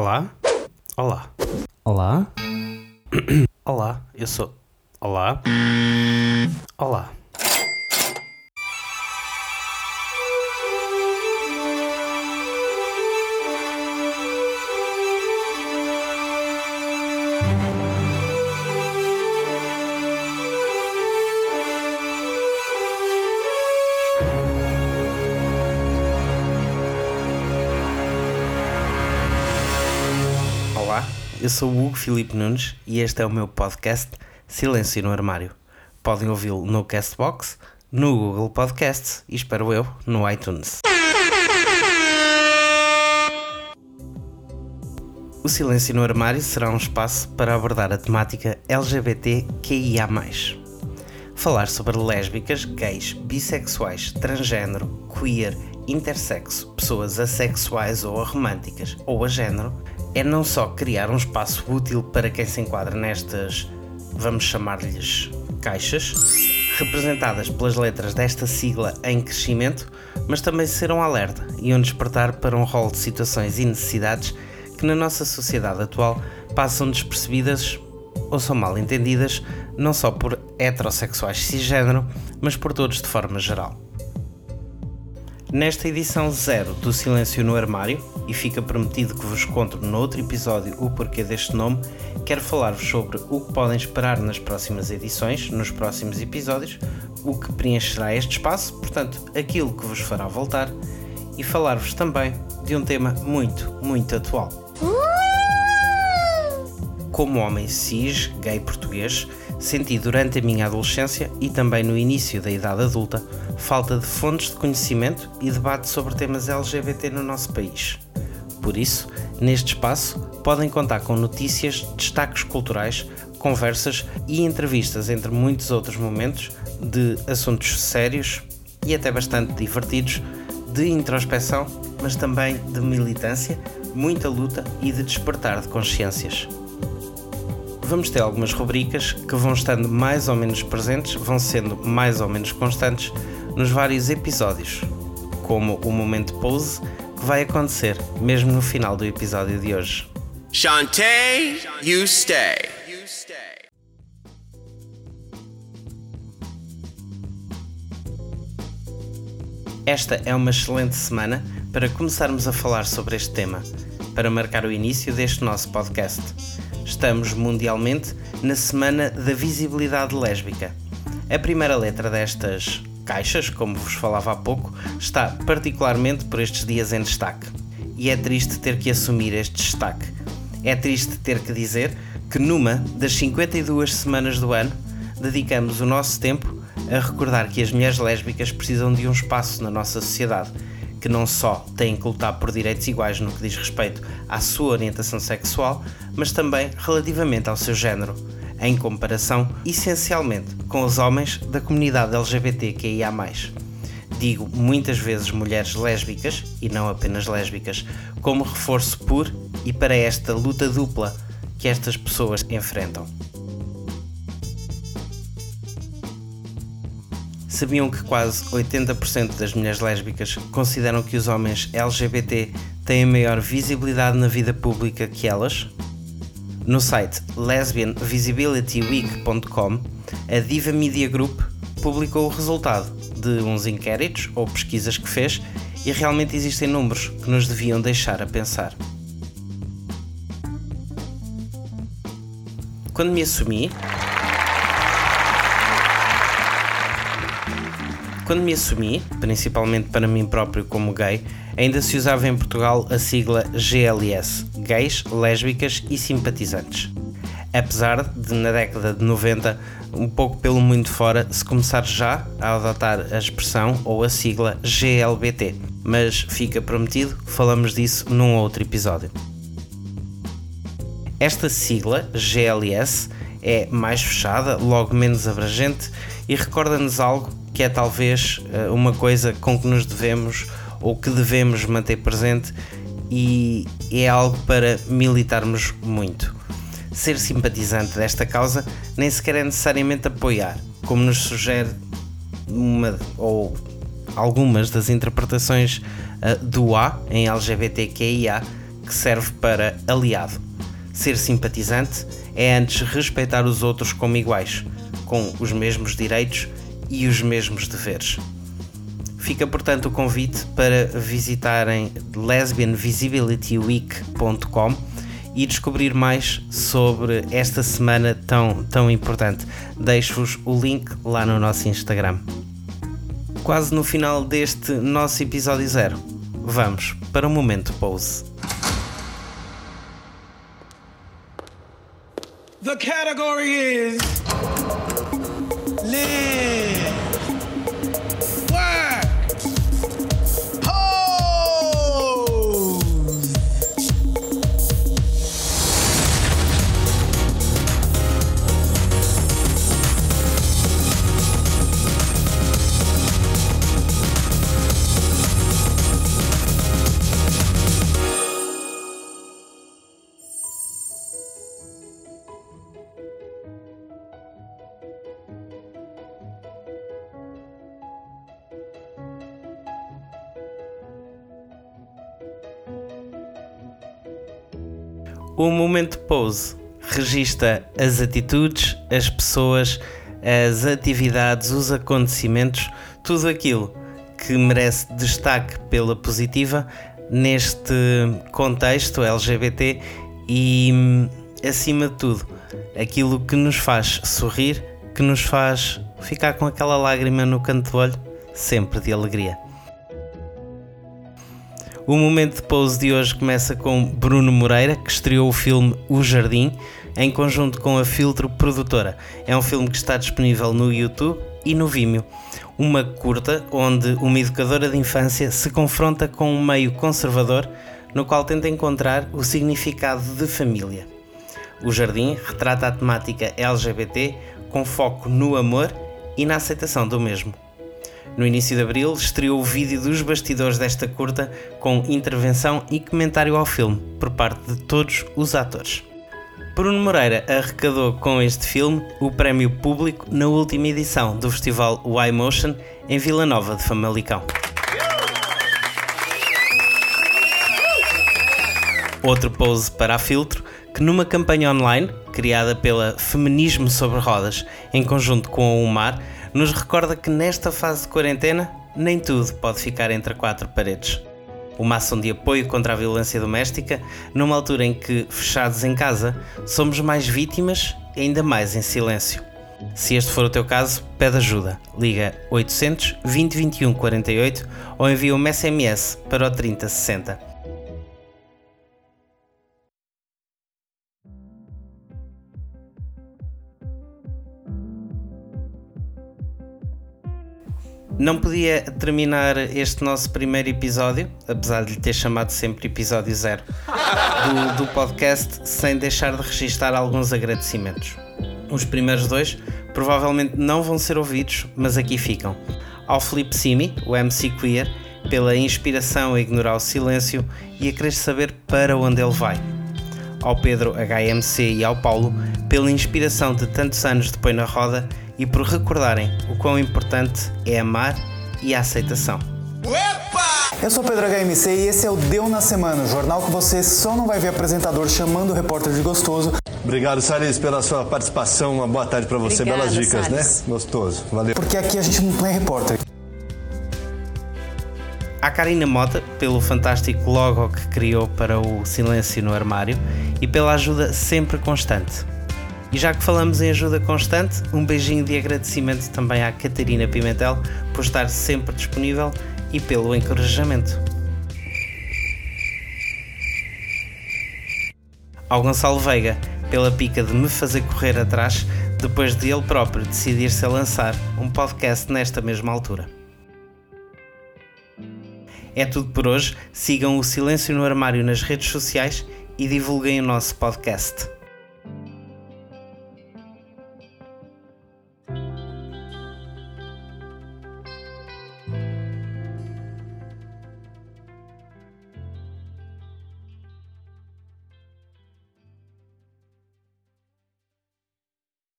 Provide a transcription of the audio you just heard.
Olá? Olá. Olá? Olá, eu sou. Olá? Olá. Eu sou o Hugo Filipe Nunes e este é o meu podcast Silêncio no Armário. Podem ouvi-lo no Castbox, no Google Podcasts e, espero eu, no iTunes. O Silêncio no Armário será um espaço para abordar a temática LGBTQIA+. Falar sobre lésbicas, gays, bissexuais, transgênero, queer, intersexo, pessoas assexuais ou aromânticas ou a género é não só criar um espaço útil para quem se enquadra nestas, vamos chamar-lhes caixas, representadas pelas letras desta sigla em crescimento, mas também ser um alerta e um despertar para um rol de situações e necessidades que na nossa sociedade atual passam despercebidas ou são mal entendidas não só por heterossexuais cisgênero, mas por todos de forma geral. Nesta edição zero do Silêncio no Armário, e fica prometido que vos conto noutro episódio o porquê deste nome, quero falar-vos sobre o que podem esperar nas próximas edições, nos próximos episódios, o que preencherá este espaço, portanto, aquilo que vos fará voltar, e falar-vos também de um tema muito, muito atual. Como homem cis, gay português, senti durante a minha adolescência e também no início da idade adulta falta de fontes de conhecimento e debate sobre temas LGBT no nosso país. Por isso, neste espaço, podem contar com notícias, destaques culturais, conversas e entrevistas, entre muitos outros momentos, de assuntos sérios e até bastante divertidos, de introspeção, mas também de militância, muita luta e de despertar de consciências. Vamos ter algumas rubricas que vão estando mais ou menos presentes, vão sendo mais ou menos constantes nos vários episódios, como o momento pause que vai acontecer mesmo no final do episódio de hoje. Shantae, you stay. Esta é uma excelente semana para começarmos a falar sobre este tema, para marcar o início deste nosso podcast. Estamos mundialmente na Semana da Visibilidade Lésbica. A primeira letra destas caixas, como vos falava há pouco, está particularmente por estes dias em destaque. E é triste ter que assumir este destaque. É triste ter que dizer que numa das 52 semanas do ano dedicamos o nosso tempo a recordar que as mulheres lésbicas precisam de um espaço na nossa sociedade que não só têm que lutar por direitos iguais no que diz respeito à sua orientação sexual, mas também relativamente ao seu género, em comparação essencialmente com os homens da comunidade LGBTQIA. Digo muitas vezes mulheres lésbicas, e não apenas lésbicas, como reforço por e para esta luta dupla que estas pessoas enfrentam. Sabiam que quase 80% das mulheres lésbicas consideram que os homens LGBT têm maior visibilidade na vida pública que elas? No site lesbianvisibilityweek.com, a Diva Media Group publicou o resultado de uns inquéritos ou pesquisas que fez e realmente existem números que nos deviam deixar a pensar. Quando me assumi, Quando me assumi, principalmente para mim próprio como gay, ainda se usava em Portugal a sigla GLS Gays, Lésbicas e Simpatizantes. Apesar de, na década de 90, um pouco pelo mundo fora, se começar já a adotar a expressão ou a sigla GLBT. Mas fica prometido, falamos disso num outro episódio. Esta sigla, GLS, é mais fechada, logo menos abrangente e recorda-nos algo que é talvez eh, uma coisa com que nos devemos ou que devemos manter presente e é algo para militarmos muito. Ser simpatizante desta causa nem sequer é necessariamente apoiar, como nos sugere uma ou algumas das interpretações uh, do A em LGBTQIA que serve para aliado. Ser simpatizante é antes respeitar os outros como iguais, com os mesmos direitos e os mesmos deveres. Fica portanto o convite para visitarem lesbianvisibilityweek.com e descobrir mais sobre esta semana tão, tão importante. Deixo-vos o link lá no nosso Instagram. Quase no final deste nosso episódio zero, vamos para o momento pose. The category is Live. O momento pose registra as atitudes, as pessoas, as atividades, os acontecimentos, tudo aquilo que merece destaque pela positiva neste contexto LGBT e, acima de tudo, aquilo que nos faz sorrir, que nos faz ficar com aquela lágrima no canto do olho, sempre de alegria. O momento de pose de hoje começa com Bruno Moreira, que estreou o filme O Jardim, em conjunto com a Filtro Produtora. É um filme que está disponível no YouTube e no Vimeo. Uma curta onde uma educadora de infância se confronta com um meio conservador no qual tenta encontrar o significado de família. O Jardim retrata a temática LGBT com foco no amor e na aceitação do mesmo. No início de abril, estreou o vídeo dos bastidores desta curta com intervenção e comentário ao filme por parte de todos os atores. Bruno Moreira arrecadou com este filme o prémio público na última edição do festival Y Motion em Vila Nova de Famalicão. Outro pose para a Filtro, que numa campanha online, criada pela Feminismo sobre Rodas, em conjunto com a UMAR, nos recorda que nesta fase de quarentena nem tudo pode ficar entre quatro paredes. Uma ação de apoio contra a violência doméstica, numa altura em que, fechados em casa, somos mais vítimas e ainda mais em silêncio. Se este for o teu caso, pede ajuda. Liga 800 20 21 48 ou envia um SMS para o 3060. Não podia terminar este nosso primeiro episódio, apesar de lhe ter chamado sempre episódio zero, do, do podcast, sem deixar de registar alguns agradecimentos. Os primeiros dois provavelmente não vão ser ouvidos, mas aqui ficam. Ao Felipe Simi, o MC Queer, pela inspiração a ignorar o silêncio e a querer saber para onde ele vai. Ao Pedro HMC e ao Paulo, pela inspiração de tantos anos de Põe na Roda e por recordarem o quão importante é amar e a aceitação. Eu sou Pedro HMC e esse é o Deu na Semana, o jornal que você só não vai ver apresentador chamando o repórter de gostoso. Obrigado, Salles, pela sua participação. Uma boa tarde para você. Obrigada, Belas dicas, né? Gostoso. Valeu. Porque aqui a gente não põe repórter. A Karina Mota, pelo fantástico logo que criou para o Silêncio no Armário e pela ajuda sempre constante. E já que falamos em ajuda constante, um beijinho de agradecimento também à Catarina Pimentel por estar sempre disponível e pelo encorajamento. Ao Gonçalo Veiga, pela pica de me fazer correr atrás depois de ele próprio decidir-se a lançar um podcast nesta mesma altura. É tudo por hoje. Sigam o Silêncio no Armário nas redes sociais e divulguem o nosso podcast.